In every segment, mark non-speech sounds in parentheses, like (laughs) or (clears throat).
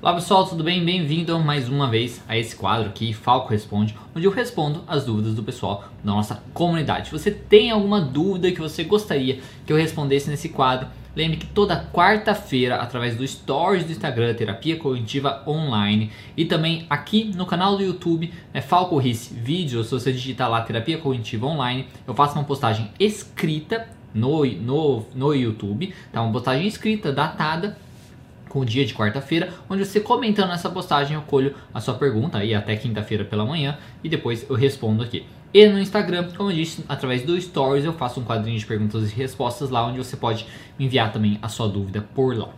Olá pessoal, tudo bem? Bem-vindo mais uma vez a esse quadro aqui, Falco Responde, onde eu respondo as dúvidas do pessoal da nossa comunidade. Se você tem alguma dúvida que você gostaria que eu respondesse nesse quadro, lembre que toda quarta-feira, através do Stories do Instagram, Terapia Cognitiva Online, e também aqui no canal do YouTube, é Falco Rice Vídeos, se você digitar lá Terapia Cognitiva Online, eu faço uma postagem escrita no, no, no YouTube, tá? Uma postagem escrita, datada, com o dia de quarta-feira, onde você comentando essa postagem eu colho a sua pergunta aí até quinta-feira pela manhã e depois eu respondo aqui. E no Instagram, como eu disse, através do Stories eu faço um quadrinho de perguntas e respostas lá, onde você pode enviar também a sua dúvida por lá.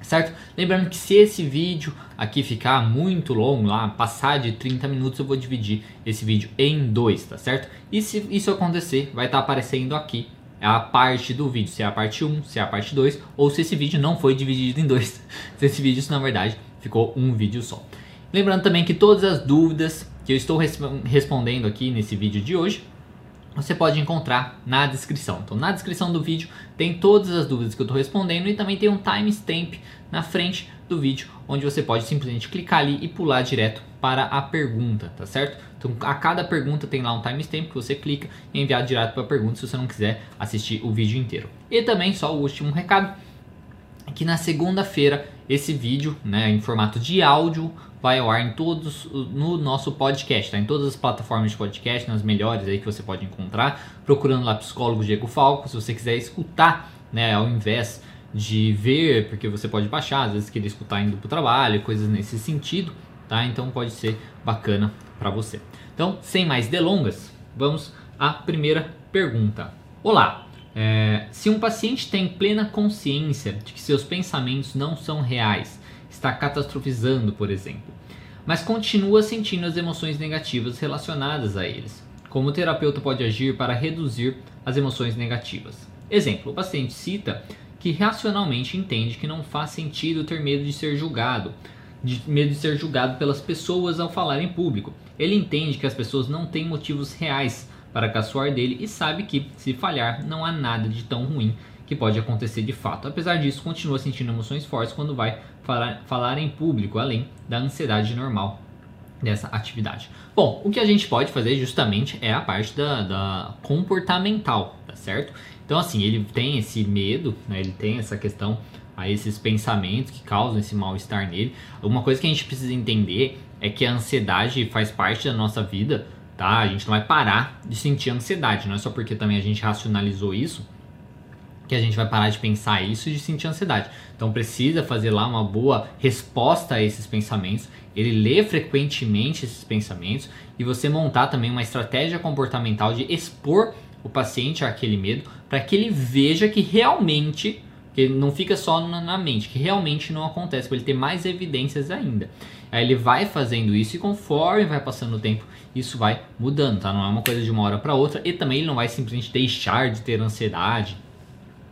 Certo? Lembrando que se esse vídeo aqui ficar muito longo, lá, passar de 30 minutos, eu vou dividir esse vídeo em dois, tá certo? E se isso acontecer, vai estar tá aparecendo aqui a parte do vídeo, se é a parte 1, se é a parte 2, ou se esse vídeo não foi dividido em dois. (laughs) se esse vídeo, na verdade, ficou um vídeo só. Lembrando também que todas as dúvidas que eu estou respondendo aqui nesse vídeo de hoje, você pode encontrar na descrição. Então, na descrição do vídeo tem todas as dúvidas que eu estou respondendo e também tem um timestamp na frente do vídeo, onde você pode simplesmente clicar ali e pular direto para a pergunta, tá certo? Então a cada pergunta tem lá um timestamp que você clica e é enviado direto para a pergunta se você não quiser assistir o vídeo inteiro. E também só o último recado, que na segunda-feira esse vídeo, né, em formato de áudio, vai ao ar em todos no nosso podcast, tá? Em todas as plataformas de podcast, nas melhores aí que você pode encontrar, procurando lá psicólogo Diego Falco, se você quiser escutar, né, ao invés de ver, porque você pode baixar, às vezes querer escutar indo para o trabalho, coisas nesse sentido, tá? Então pode ser bacana para você. Então, sem mais delongas, vamos à primeira pergunta. Olá, é, se um paciente tem plena consciência de que seus pensamentos não são reais, está catastrofizando, por exemplo, mas continua sentindo as emoções negativas relacionadas a eles, como o terapeuta pode agir para reduzir as emoções negativas? Exemplo: o paciente cita que racionalmente entende que não faz sentido ter medo de ser julgado, de medo de ser julgado pelas pessoas ao falar em público. Ele entende que as pessoas não têm motivos reais para caçoar dele e sabe que, se falhar, não há nada de tão ruim que pode acontecer de fato. Apesar disso, continua sentindo emoções fortes quando vai falar, falar em público, além da ansiedade normal dessa atividade. Bom, o que a gente pode fazer justamente é a parte da, da comportamental, tá certo? Então, assim, ele tem esse medo, né? ele tem essa questão, a esses pensamentos que causam esse mal-estar nele. Uma coisa que a gente precisa entender é que a ansiedade faz parte da nossa vida, tá? A gente não vai parar de sentir ansiedade, não é só porque também a gente racionalizou isso que a gente vai parar de pensar isso e de sentir ansiedade. Então precisa fazer lá uma boa resposta a esses pensamentos, ele lê frequentemente esses pensamentos e você montar também uma estratégia comportamental de expor o paciente aquele medo para que ele veja que realmente que não fica só na, mente, que realmente não acontece, para ele ter mais evidências ainda. Aí ele vai fazendo isso e conforme vai passando o tempo, isso vai mudando, tá? Não é uma coisa de uma hora para outra e também ele não vai simplesmente deixar de ter ansiedade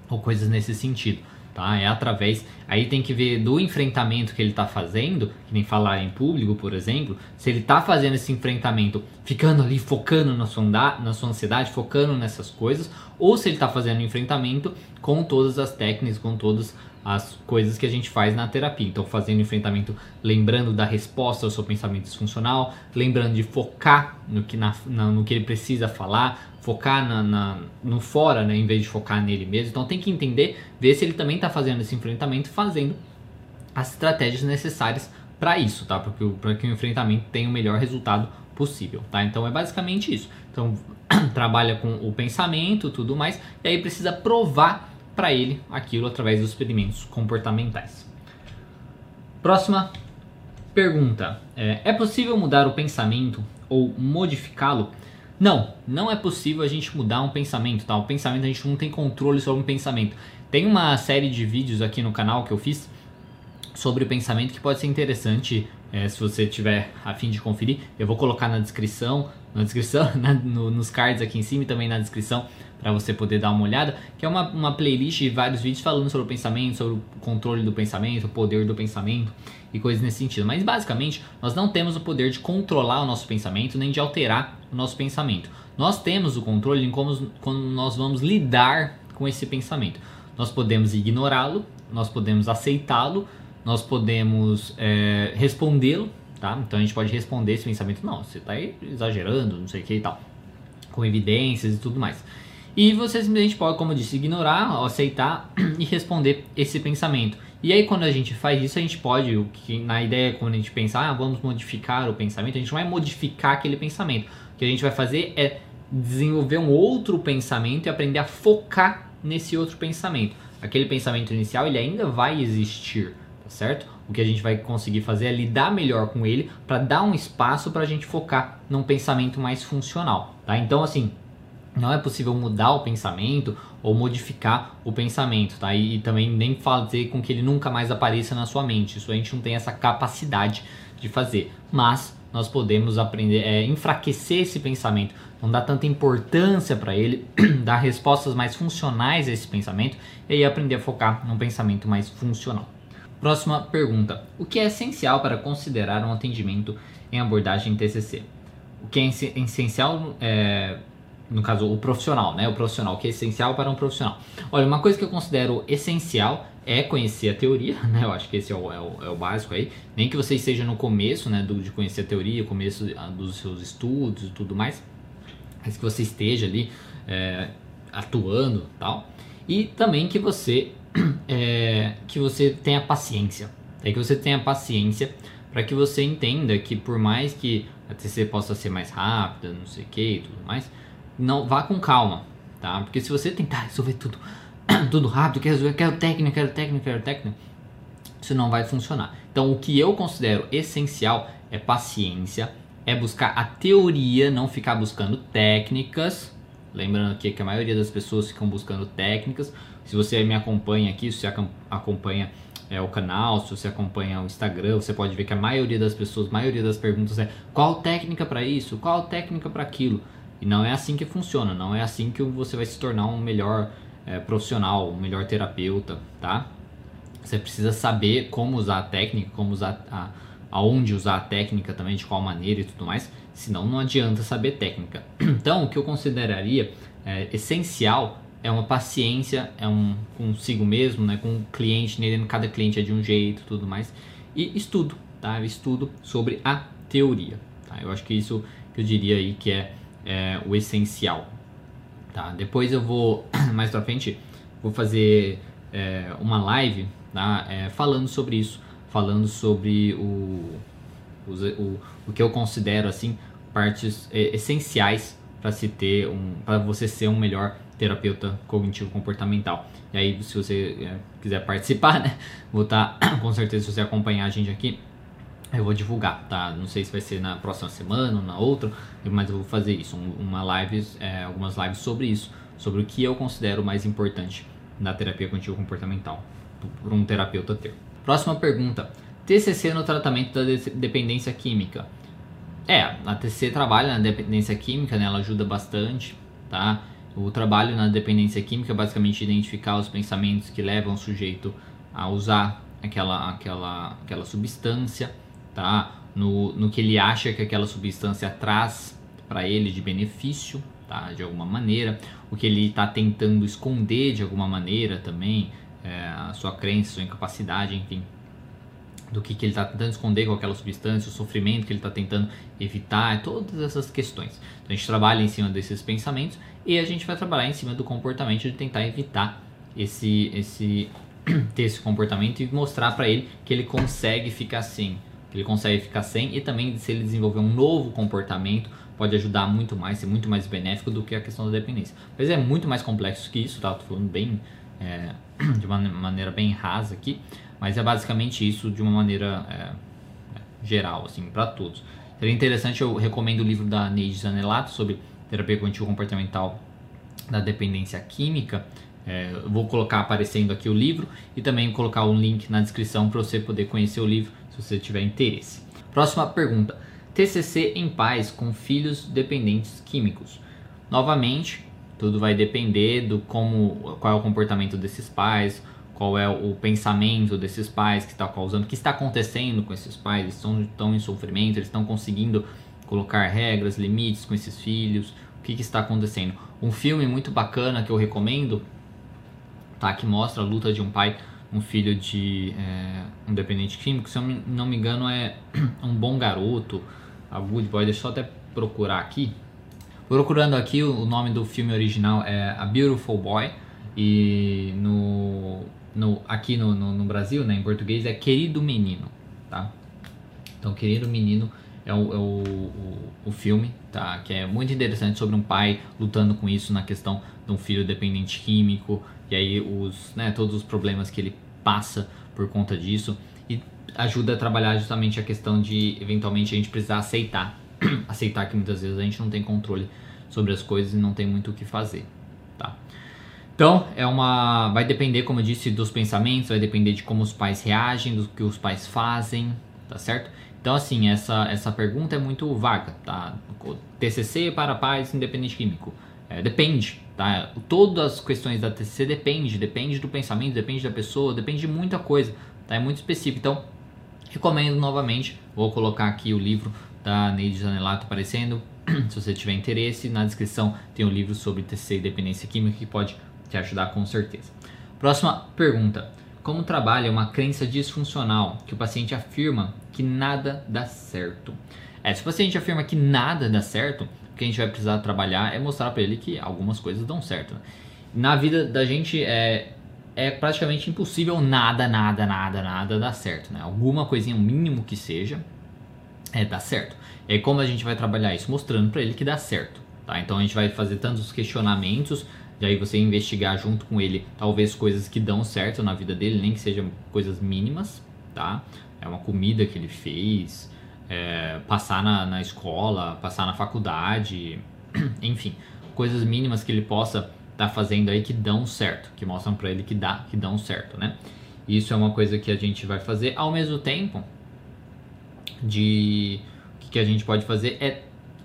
ou coisas nesse sentido tá? É através, aí tem que ver do enfrentamento que ele está fazendo, que nem falar em público, por exemplo, se ele está fazendo esse enfrentamento, ficando ali focando na sua, na sua ansiedade, focando nessas coisas, ou se ele está fazendo o enfrentamento com todas as técnicas, com todas as coisas que a gente faz na terapia. Então, fazendo enfrentamento, lembrando da resposta ao seu pensamento disfuncional, lembrando de focar no que, na, na no que ele precisa falar, focar na, na, no fora, né, em vez de focar nele mesmo. Então, tem que entender, ver se ele também está fazendo esse enfrentamento, fazendo as estratégias necessárias para isso, tá? Para que o enfrentamento tenha o melhor resultado possível, tá? Então, é basicamente isso. Então, (clears throat) trabalha com o pensamento, tudo mais, e aí precisa provar para ele aquilo através dos experimentos comportamentais. Próxima pergunta: é, é possível mudar o pensamento ou modificá-lo? Não, não é possível a gente mudar um pensamento, tá? O pensamento a gente não tem controle sobre o pensamento. Tem uma série de vídeos aqui no canal que eu fiz sobre o pensamento que pode ser interessante é, se você tiver a fim de conferir. Eu vou colocar na descrição, na descrição, (laughs) na, no, nos cards aqui em cima e também na descrição para você poder dar uma olhada, que é uma, uma playlist de vários vídeos falando sobre o pensamento, sobre o controle do pensamento, o poder do pensamento e coisas nesse sentido. Mas basicamente, nós não temos o poder de controlar o nosso pensamento nem de alterar o nosso pensamento. Nós temos o controle em como quando nós vamos lidar com esse pensamento. Nós podemos ignorá-lo, nós podemos aceitá-lo, nós podemos é, respondê-lo, tá? Então a gente pode responder esse pensamento, não, você está exagerando, não sei o que e tal, com evidências e tudo mais. E você simplesmente pode, como eu disse, ignorar, aceitar (clears throat) e responder esse pensamento. E aí quando a gente faz isso, a gente pode, o que na ideia quando a gente pensar, ah, vamos modificar o pensamento, a gente não vai modificar aquele pensamento. O que a gente vai fazer é desenvolver um outro pensamento e aprender a focar nesse outro pensamento. Aquele pensamento inicial, ele ainda vai existir, tá certo? O que a gente vai conseguir fazer é lidar melhor com ele para dar um espaço para a gente focar num pensamento mais funcional, tá? Então assim, não é possível mudar o pensamento ou modificar o pensamento, tá? E, e, também nem fazer com que ele nunca mais apareça na sua mente. Isso a gente não tem essa capacidade de fazer. Mas nós podemos aprender, é, enfraquecer esse pensamento, não dar tanta importância para ele, (clears throat) dar respostas mais funcionais a esse pensamento e aí aprender a focar num pensamento mais funcional. Próxima pergunta: O que é essencial para considerar um atendimento em abordagem TCC? O que é essencial é, no caso, o profissional, né? O profissional, que é essencial para um profissional. Olha, uma coisa que eu considero essencial é conhecer a teoria, (laughs) né? Eu acho que esse é o, é o, é o básico aí. Nem que você esteja no começo, né, do, de conhecer a teoria, começo ah, dos seus estudos e tudo mais, mas que você esteja ali é, atuando tal. E também que você, (clears throat) é, que você tenha paciência. É que você tenha paciência para que você entenda que por mais que a TC possa ser mais rápida, não sei o que e tudo mais, não vá com calma, tá? Porque se você tentar resolver tudo, (clears throat) tudo rápido, quer resolver, quero técnica, quero técnica, quero técnica, isso não vai funcionar. Então, o que eu considero essencial é paciência, é buscar a teoria, não ficar buscando técnicas. Lembrando aqui que a maioria das pessoas ficam buscando técnicas. Se você me acompanha aqui, se você acompanha é, o canal, se você acompanha o Instagram, você pode ver que a maioria das pessoas, a maioria das perguntas é qual técnica para isso, qual técnica para aquilo. E não é assim que funciona, não é assim que você vai se tornar um melhor é, profissional, um melhor terapeuta, tá? Você precisa saber como usar a técnica, como usar a, aonde usar a técnica também, de qual maneira e tudo mais, senão não adianta saber técnica. (clears throat) Então, o que eu consideraria é, essencial é uma paciência, é um consigo mesmo, né, com o cliente, né, cada cliente é de um jeito, tudo mais, e estudo, tá? Estudo sobre a teoria, tá? Eu acho que isso que eu diria aí que é é, o essencial. Tá? Depois eu vou, (clears throat) mais pra frente, vou fazer é, uma live tá? É, falando sobre isso, falando sobre o, o, o, o que eu considero assim partes é, essenciais para se ter um, para você ser um melhor terapeuta cognitivo comportamental. E aí, se você é, quiser participar, (laughs) né, vou estar tá, (coughs) com certeza se você acompanhar a gente aqui, eu vou divulgar, tá? Não sei se vai ser na próxima semana ou na outra, mas eu vou fazer isso, uma live, é, algumas lives sobre isso, sobre o que eu considero mais importante na terapia cognitivo comportamental para um terapeuta ter. Próxima pergunta: TCC no tratamento da dependência química? É, a TCC trabalha na dependência química, né? Ela ajuda bastante, tá? O trabalho na dependência química é basicamente identificar os pensamentos que levam o sujeito a usar aquela, aquela, aquela substância tá? No, no que ele acha que aquela substância traz para ele de benefício, tá? De alguma maneira, o que ele está tentando esconder de alguma maneira também, é, a sua crença, sua incapacidade, enfim, do que, que ele está tentando esconder com aquela substância, o sofrimento que ele está tentando evitar, todas essas questões. Então a gente trabalha em cima desses pensamentos e a gente vai trabalhar em cima do comportamento de tentar evitar esse, esse (clears throat) ter esse comportamento e mostrar para ele que ele consegue ficar assim, ele consegue ficar sem e também se ele desenvolver um novo comportamento pode ajudar muito mais, ser muito mais benéfico do que a questão da dependência. Mas é muito mais complexo que isso, tá? Tô falando bem é, (clears throat) de uma maneira bem rasa aqui, mas é basicamente isso de uma maneira é, é geral, assim, para todos. Seria interessante, eu recomendo o livro da Neide Zanelato sobre terapia cognitivo comportamental da dependência química. É, vou colocar aparecendo aqui o livro e também colocar um link na descrição para você poder conhecer o livro se você tiver interesse. Próxima pergunta: TCC em pais com filhos dependentes químicos. Novamente, tudo vai depender do como, qual é o comportamento desses pais, qual é o pensamento desses pais que está causando, o que está acontecendo com esses pais, eles estão, estão em sofrimento, eles estão conseguindo colocar regras, limites com esses filhos, o que, que está acontecendo. Um filme muito bacana que eu recomendo, tá, que mostra a luta de um pai um filho de é, um dependente químico, se eu não me engano é (clears throat) um bom garoto, a Good Boy, deixa eu até procurar aqui. Procurando aqui, o nome do filme original é A Beautiful Boy e no, no aqui no, no, no Brasil, né, em português, é Querido Menino, tá? Então, Querido Menino é o, é o, o, o, filme, tá? Que é muito interessante sobre um pai lutando com isso na questão de um filho dependente químico e aí os, né, todos os problemas que ele passa por conta disso e ajuda a trabalhar justamente a questão de eventualmente a gente precisar aceitar, (clears throat) aceitar que muitas vezes a gente não tem controle sobre as coisas e não tem muito o que fazer, tá? Então, é uma vai depender, como eu disse, dos pensamentos, vai depender de como os pais reagem, do que os pais fazem, tá certo? Então, assim, essa, essa pergunta é muito vaga, tá? TCC para pais independente químico. É, depende, tá? Todas as questões da TCC depende, depende do pensamento, depende da pessoa, depende de muita coisa, tá? É muito específico. Então, recomendo novamente, vou colocar aqui o livro da Neide Zanelato aparecendo. (clears throat) Se você tiver interesse, na descrição tem um livro sobre TCC e dependência química que pode te ajudar com certeza. Próxima pergunta. Como trabalha uma crença disfuncional que o paciente afirma que nada dá certo? É, se o paciente afirma que nada dá certo, o que a gente vai precisar trabalhar é mostrar para ele que algumas coisas dão certo. Né? Na vida da gente é, é praticamente impossível nada, nada, nada, nada dar certo. Né? Alguma coisinha, o mínimo que seja, é dar certo. E aí como a gente vai trabalhar isso? Mostrando para ele que dá certo. Tá? Então a gente vai fazer tantos questionamentos e aí você investigar junto com ele talvez coisas que dão certo na vida dele, nem que sejam coisas mínimas, tá? É uma comida que ele fez, é, passar na, na escola, passar na faculdade, (clears throat) enfim, coisas mínimas que ele possa estar tá fazendo aí que dão certo, que mostram para ele que dá, que dão certo, né? Isso é uma coisa que a gente vai fazer ao mesmo tempo de o que a gente pode fazer é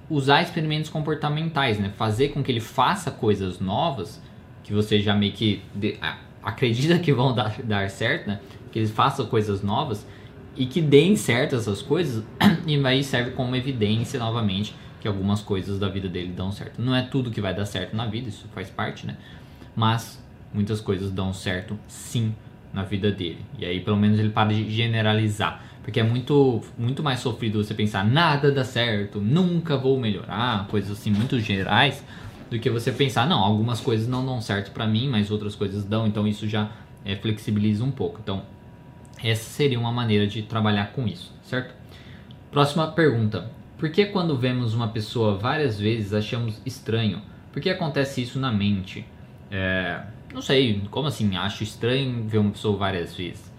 usar experimentos comportamentais, né? Fazer com que ele faça coisas novas que você já meio que de, acredita que vão dar, dar certo, né? Que eles façam coisas novas e que deem certo essas coisas (clears throat) e aí serve como evidência novamente que algumas coisas da vida dele dão certo. Não é tudo que vai dar certo na vida, isso faz parte, né? Mas muitas coisas dão certo sim na vida dele. E aí pelo menos ele para de generalizar. Porque é muito, muito mais sofrido você pensar nada dá certo, nunca vou melhorar, coisas assim muito gerais, do que você pensar, não, algumas coisas não dão certo para mim, mas outras coisas dão, então isso já é, flexibiliza um pouco. Então, essa seria uma maneira de trabalhar com isso, certo? Próxima pergunta. Por que quando vemos uma pessoa várias vezes achamos estranho? Por que acontece isso na mente? É, não sei, como assim? Acho estranho ver uma pessoa várias vezes.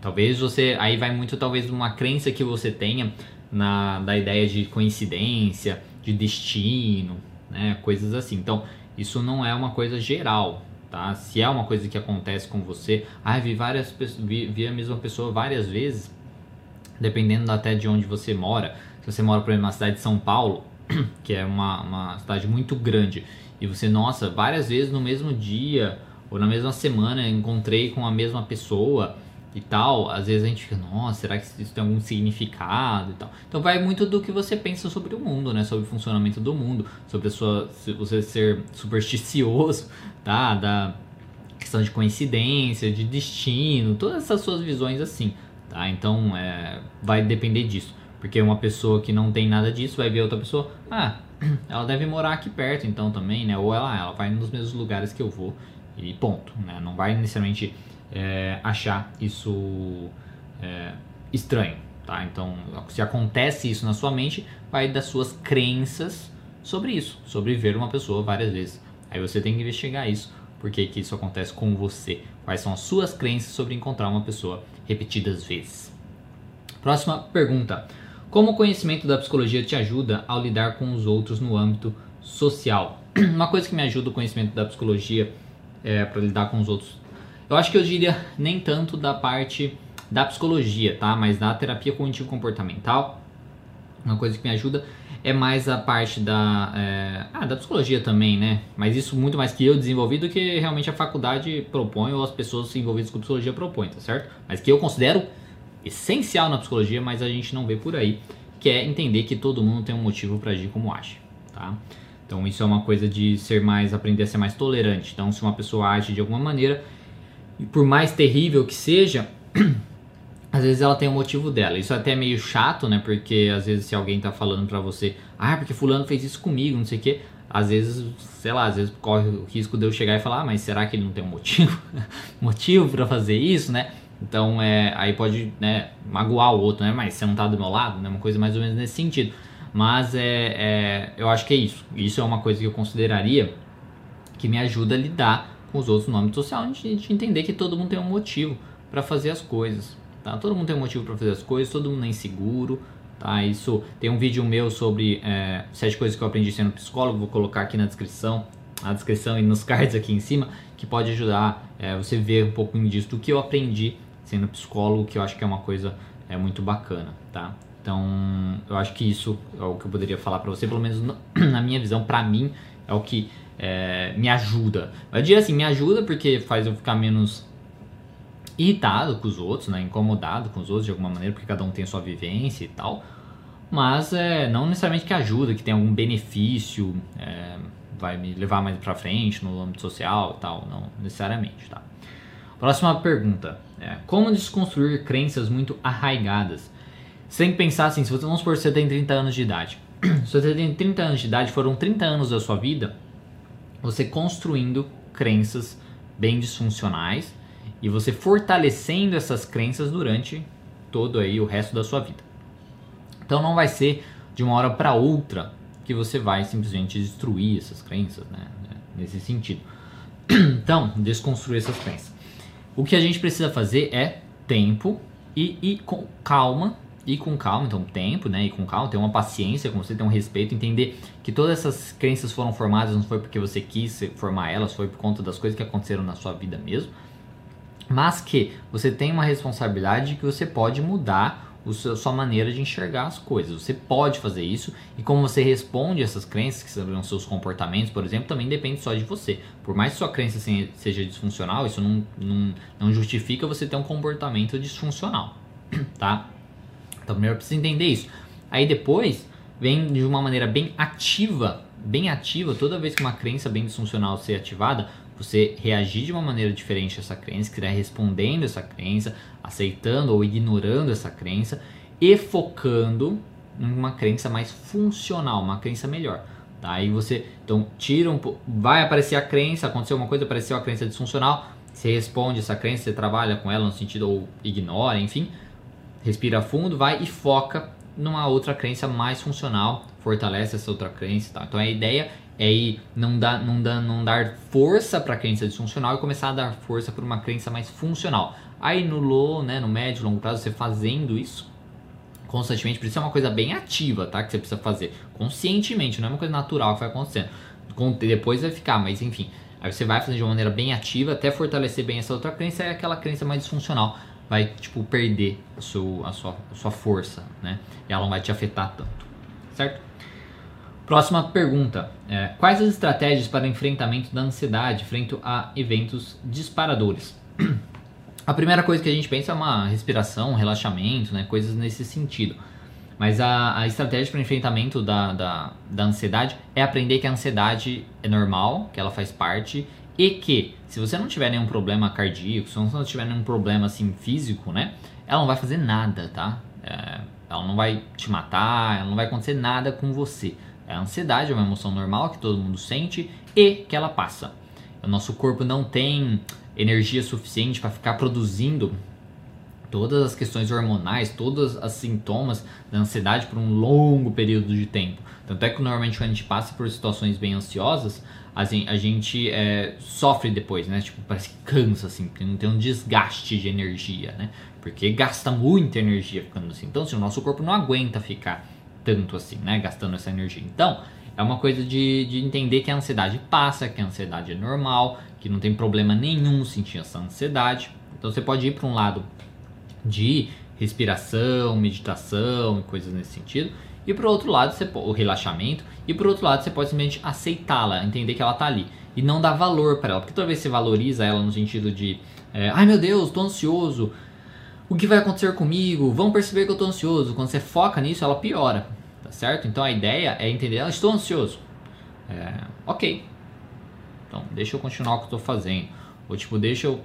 Talvez você. Aí vai muito, talvez, uma crença que você tenha na, da ideia de coincidência, de destino, né? Coisas assim. Então, isso não é uma coisa geral, tá? Se é uma coisa que acontece com você, ah, vi várias vi, vi a mesma pessoa várias vezes, dependendo até de onde você mora. Se você mora, por exemplo, na cidade de São Paulo, (clears throat) que é uma, uma cidade muito grande, e você, nossa, várias vezes no mesmo dia ou na mesma semana encontrei com a mesma pessoa e tal, às vezes a gente fica, nossa, será que isso tem algum significado e tal. Então vai muito do que você pensa sobre o mundo, né? Sobre o funcionamento do mundo, sobre a sua, você ser supersticioso, (laughs) tá? Da questão de coincidência, de destino, todas essas suas visões assim, tá? Então é, vai depender disso. Porque uma pessoa que não tem nada disso vai ver outra pessoa, ah, (clears throat) ela deve morar aqui perto então também, né? Ou ela, ela vai nos mesmos lugares que eu vou e ponto, né? Não vai necessariamente é, achar isso é, estranho, tá? Então, se acontece isso na sua mente, vai das suas crenças sobre isso, sobre ver uma pessoa várias vezes. Aí você tem que investigar isso, por que, que isso acontece com você, quais são as suas crenças sobre encontrar uma pessoa repetidas vezes. Próxima pergunta. Como o conhecimento da psicologia te ajuda ao lidar com os outros no âmbito social? (clears throat) Uma coisa que me ajuda o conhecimento da psicologia é, para lidar com os outros eu acho que eu diria nem tanto da parte da psicologia, tá? Mas da terapia cognitivo comportamental, uma coisa que me ajuda é mais a parte da, é, ah, da psicologia também, né? Mas isso muito mais que eu desenvolvi do que realmente a faculdade propõe ou as pessoas envolvidas com psicologia propõem, tá certo? Mas que eu considero essencial na psicologia, mas a gente não vê por aí, que é entender que todo mundo tem um motivo para agir como age, tá? Então isso é uma coisa de ser mais, aprender a ser mais tolerante. Então se uma pessoa age de alguma maneira, por mais terrível que seja, (clears throat) às vezes ela tem o motivo dela. Isso é até meio chato, né? Porque às vezes se alguém tá falando pra você, ah, porque fulano fez isso comigo, não sei o quê. Às vezes, sei lá, às vezes corre o risco de eu chegar e falar, ah, mas será que ele não tem um motivo? (laughs) motivo para fazer isso, né? Então, é, aí pode né, magoar o outro, né? Mas você não tá do meu lado, né? Uma coisa mais ou menos nesse sentido. Mas é, é, eu acho que é isso. Isso é uma coisa que eu consideraria que me ajuda a lidar com os outros no âmbito social, de, de entender que todo mundo tem um motivo para fazer as coisas. Tá? Todo mundo tem um motivo para fazer as coisas, todo mundo é inseguro. Tá? Isso tem um vídeo meu sobre é, sete coisas que eu aprendi sendo psicólogo, vou colocar aqui na descrição, na descrição e nos (laughs) cards aqui em cima, que pode ajudar é, você ver um pouquinho disso do que eu aprendi sendo psicólogo, que eu acho que é uma coisa é, muito bacana, tá? Então, eu acho que isso é o que eu poderia falar para você, pelo menos (clears throat) na minha visão, para mim, é o que é, me ajuda. Eu diria assim, me ajuda porque faz eu ficar menos irritado com os outros, né? Incomodado com os outros de alguma maneira, porque cada um tem a sua vivência e tal. Mas é, não necessariamente que ajuda, que tem algum benefício, é, vai me levar mais pra frente no âmbito social e tal, não necessariamente, tá? Próxima pergunta. É, como desconstruir crenças muito arraigadas? Que pensar assim, se você, vamos supor, você tem 30 anos de idade. (clears throat) se você tem 30 anos de idade, foram 30 anos da sua vida, você construindo crenças bem disfuncionais e você fortalecendo essas crenças durante todo aí o resto da sua vida. Então não vai ser de uma hora para outra que você vai simplesmente destruir essas crenças, né? Nesse sentido. (clears throat) Então, desconstruir essas crenças. O que a gente precisa fazer é tempo e, e com calma ir com calma, então tempo, né? Ir com calma, ter uma paciência com você, ter um respeito, entender que todas essas crenças foram formadas não foi porque você quis formar elas, foi por conta das coisas que aconteceram na sua vida mesmo. Mas que você tem uma responsabilidade que você pode mudar a sua maneira de enxergar as coisas. Você pode fazer isso e como você responde essas crenças, que são seus comportamentos, por exemplo, também depende só de você. Por mais que sua crença seja disfuncional, isso não, não, não justifica você ter um comportamento disfuncional, (clears throat) tá? Então primeiro precisa entender isso. Aí depois vem de uma maneira bem ativa, bem ativa, toda vez que uma crença bem disfuncional ser ativada, você reagir de uma maneira diferente a essa crença, que estiver respondendo essa crença, aceitando ou ignorando essa crença e focando em uma crença mais funcional, uma crença melhor. Tá? Aí você então tira um vai aparecer a crença, aconteceu uma coisa, apareceu a crença disfuncional, você responde essa crença, você trabalha com ela no sentido ou ignora, enfim, respira fundo, vai e foca numa outra crença mais funcional, fortalece essa outra crença, tá? Então a ideia é ir não dar, não dar, não dar força para a crença disfuncional e começar a dar força para uma crença mais funcional. Aí no low, né, no médio, longo prazo, você fazendo isso constantemente, por isso é uma coisa bem ativa, tá? Que você precisa fazer conscientemente, não é uma coisa natural que vai acontecendo. Depois vai ficar, mas enfim, aí você vai fazer de uma maneira bem ativa até fortalecer bem essa outra crença, é aquela crença mais disfuncional vai tipo perder a sua, a sua, a sua força, né? E ela não vai te afetar tanto, certo? Próxima pergunta: é, quais as estratégias para enfrentamento da ansiedade frente a eventos disparadores? (clears throat) A primeira coisa que a gente pensa é uma respiração, um relaxamento, né? Coisas nesse sentido. Mas a, a estratégia para enfrentamento da, da, da ansiedade é aprender que a ansiedade é normal, que ela faz parte e que se você não tiver nenhum problema cardíaco, se você não tiver nenhum problema assim físico, né, ela não vai fazer nada, tá? É, ela não vai te matar, ela não vai acontecer nada com você. A ansiedade é uma emoção normal que todo mundo sente e que ela passa. O nosso corpo não tem energia suficiente para ficar produzindo todas as questões hormonais, todos os sintomas da ansiedade por um longo período de tempo. Tanto é que normalmente quando a gente passa por situações bem ansiosas, a gente é, sofre depois, né? Tipo, parece que cansa, assim, porque não tem um desgaste de energia, né? Porque gasta muita energia ficando assim. Então, assim, o nosso corpo não aguenta ficar tanto assim, né? Gastando essa energia. Então, é uma coisa de, de entender que a ansiedade passa, que a ansiedade é normal, que não tem problema nenhum sentir essa ansiedade. Então, você pode ir para um lado de respiração, meditação e coisas nesse sentido. E por outro lado, você, o relaxamento. E por outro lado, você pode simplesmente aceitá-la, entender que ela está ali. E não dar valor para ela. Porque toda vez que você valoriza ela no sentido de, é, ai meu Deus, estou ansioso. O que vai acontecer comigo? Vão perceber que eu estou ansioso. Quando você foca nisso, ela piora. Tá certo? Então a ideia é entender, ah, estou ansioso. É, ok. Então, deixa eu continuar o que eu estou fazendo. Ou tipo, deixa eu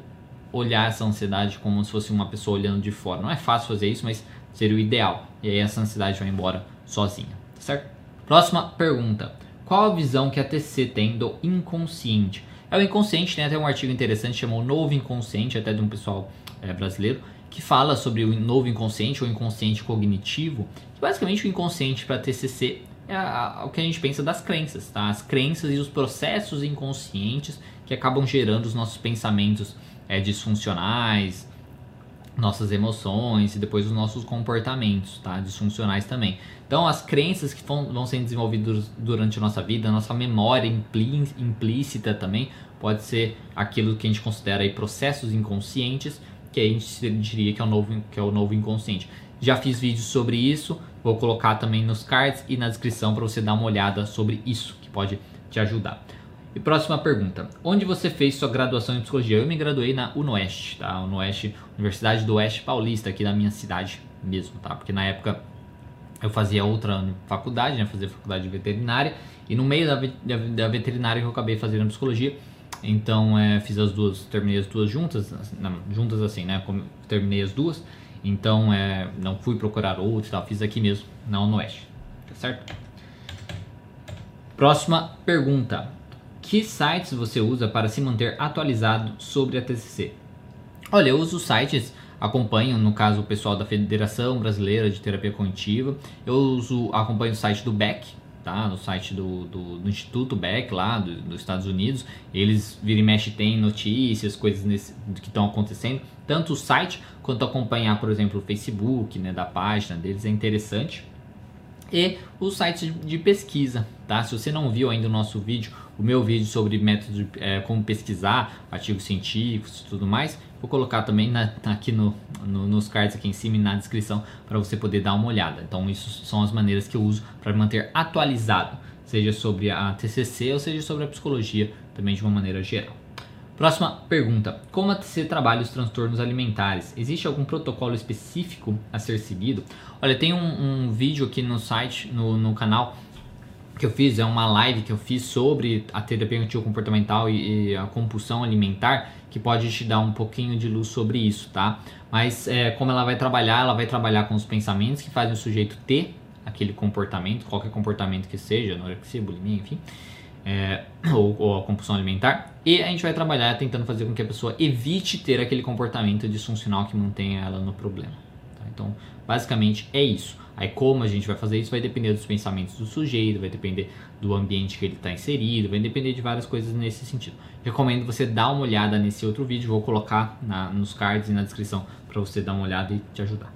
olhar essa ansiedade como se fosse uma pessoa olhando de fora. Não é fácil fazer isso, mas seria o ideal. E aí essa ansiedade vai embora sozinha, tá certo? Próxima pergunta. Qual a visão que a TC tem do inconsciente? É o inconsciente, né? Tem um artigo interessante chamado Novo Inconsciente, até de um pessoal é, brasileiro, que fala sobre o novo inconsciente ou inconsciente cognitivo. Basicamente, o inconsciente para TCC é o que a gente pensa das crenças, tá? As crenças e os processos inconscientes que acabam gerando os nossos pensamentos é, disfuncionais, nossas emoções e depois os nossos comportamentos, tá? Disfuncionais também. Então, as crenças que vão, sendo desenvolvidas durante a nossa vida, a nossa memória implícita também, pode ser aquilo que a gente considera aí processos inconscientes, que a gente diria que é o novo, que é o novo inconsciente. Já fiz vídeos sobre isso, vou colocar também nos cards e na descrição para você dar uma olhada sobre isso, que pode te ajudar. E próxima pergunta: onde você fez sua graduação em psicologia? Eu me graduei na UNOeste, tá? UNOeste, Universidade do Oeste Paulista, aqui da minha cidade mesmo, tá? Porque na época eu fazia outra faculdade, né? Fazia faculdade de veterinária e no meio da, da, da veterinária eu acabei fazendo psicologia, então é, fiz as duas, terminei as duas juntas, não, juntas assim, né? Terminei as duas, então é, não fui procurar outro, tal, fiz aqui mesmo na UNOeste, tá certo? Próxima pergunta: que sites você usa para se manter atualizado sobre a TCC? Olha, eu uso sites acompanho, no caso, o pessoal da Federação Brasileira de Terapia Cognitiva. Eu uso, acompanho o site do Beck, tá? No site do, do, do Instituto Beck lá do, dos Estados Unidos. Eles vira e mexe tem notícias, coisas nesse, que estão acontecendo. Tanto o site quanto acompanhar, por exemplo, o Facebook, né, da página deles é interessante. E os sites de pesquisa, tá? Se você não viu ainda o nosso vídeo, o meu vídeo sobre métodos é, como pesquisar, artigos científicos e tudo mais, Vou colocar também na, aqui no, no, nos cards aqui em cima e na descrição para você poder dar uma olhada. Então, isso são as maneiras que eu uso para me manter atualizado, seja sobre a TCC ou seja sobre a psicologia, também de uma maneira geral. Próxima pergunta: Como a TCC trabalha os transtornos alimentares? Existe algum protocolo específico a ser seguido? Olha, tem um, um vídeo aqui no site, no, no canal que eu fiz, é uma live que eu fiz sobre a terapia comportamental e, e, a compulsão alimentar, que pode te dar um pouquinho de luz sobre isso, tá? Mas é, como ela vai trabalhar, ela vai trabalhar com os pensamentos que fazem o sujeito ter aquele comportamento, qualquer comportamento que seja, anorexia, bulimia, enfim, é, (clears throat) ou, ou, a compulsão alimentar, e a gente vai trabalhar tentando fazer com que a pessoa evite ter aquele comportamento disfuncional que mantenha ela no problema. Tá? Então, basicamente é isso. Aí como a gente vai fazer isso vai depender dos pensamentos do sujeito, vai depender do ambiente que ele está inserido, vai depender de várias coisas nesse sentido. Recomendo você dar uma olhada nesse outro vídeo, vou colocar na, nos cards e na descrição para você dar uma olhada e te ajudar.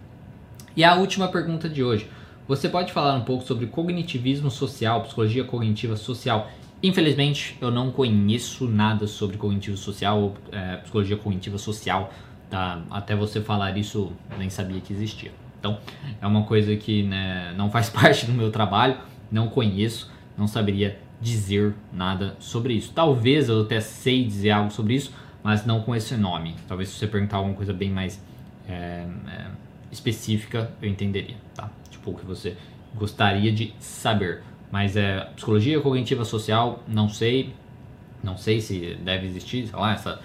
E a última pergunta de hoje. Você pode falar um pouco sobre cognitivismo social, psicologia cognitiva social? Infelizmente, eu não conheço nada sobre cognitivo social ou é, psicologia cognitiva social. Tá? Até você falar isso, nem sabia que existia. Então, é uma coisa que né, não faz (laughs) parte do meu trabalho, não conheço, não saberia dizer nada sobre isso. Talvez eu até sei dizer algo sobre isso, mas não com esse nome. Talvez se você perguntar alguma coisa bem mais é, é, específica, eu entenderia, tá? Tipo, o que você gostaria de saber. Mas é psicologia cognitiva social, não sei, não sei se deve existir, sei lá, essa,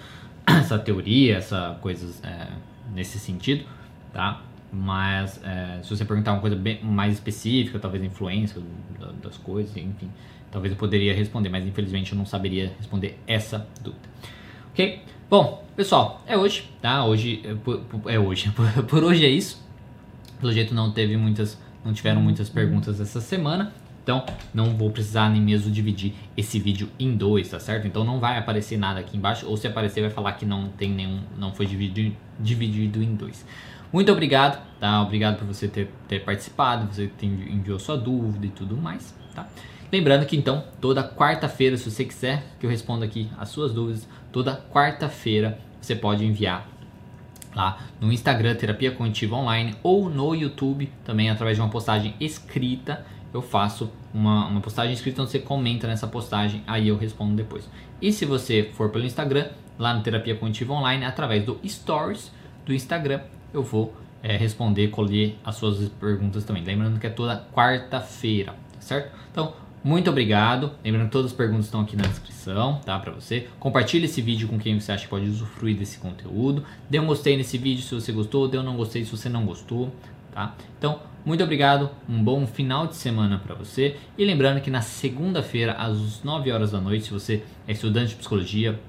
(coughs) essa teoria, essa coisas é, nesse sentido, tá? Mas é, se você perguntar uma coisa bem mais específica, talvez influência das coisas, enfim, talvez eu poderia responder, mas infelizmente eu não saberia responder essa dúvida. Ok? Bom, pessoal, é hoje, tá? Hoje é, é hoje. (laughs) Por hoje é isso. Pelo jeito não teve muitas, não tiveram muitas perguntas essa semana. Então, não vou precisar nem mesmo dividir esse vídeo em dois, tá certo? Então não vai aparecer nada aqui embaixo, ou se aparecer vai falar que não tem nenhum, não foi dividido, dividido em dois. Muito obrigado, tá? Obrigado por você ter, ter participado, você ter enviou sua dúvida e tudo mais, tá? Lembrando que então, toda quarta-feira, se você quiser que eu responda aqui as suas dúvidas, toda quarta-feira você pode enviar lá no Instagram Terapia Cognitiva Online ou no YouTube também através de uma postagem escrita. Eu faço uma, uma postagem escrita onde você comenta nessa postagem, aí eu respondo depois. E se você for pelo Instagram, lá no Terapia Cognitiva Online, através do Stories do Instagram, eu vou é, responder, colher as suas perguntas também. Lembrando que é toda quarta-feira, tá certo? Então, muito obrigado. Lembrando que todas as perguntas estão aqui na descrição, tá? Para você. Compartilhe esse vídeo com quem você acha que pode usufruir desse conteúdo. Dê um gostei nesse vídeo se você gostou, dê um não gostei se você não gostou, tá? Então, muito obrigado, um bom final de semana para você. E lembrando que na segunda-feira, às 9 horas da noite, se você é estudante de psicologia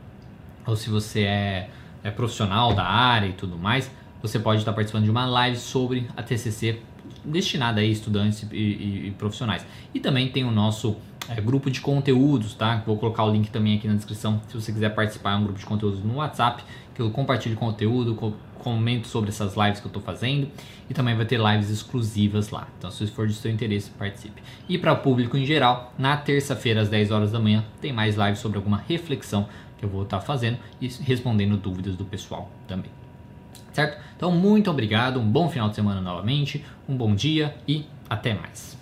ou se você é, é profissional da área e tudo mais, você pode estar participando de uma live sobre a TCC destinada a estudantes e, e, e, profissionais. E também tem o nosso é, grupo de conteúdos, tá? Vou colocar o link também aqui na descrição se você quiser participar. É um grupo de conteúdos no WhatsApp que eu compartilho conteúdo, co comento sobre essas lives que eu estou fazendo e também vai ter lives exclusivas lá. Então, se for de seu interesse, participe. E para o público em geral, na terça-feira às 10 horas da manhã tem mais lives sobre alguma reflexão que eu vou estar fazendo e respondendo dúvidas do pessoal também certo? Então, muito obrigado, um bom final de semana novamente, um bom dia e até mais.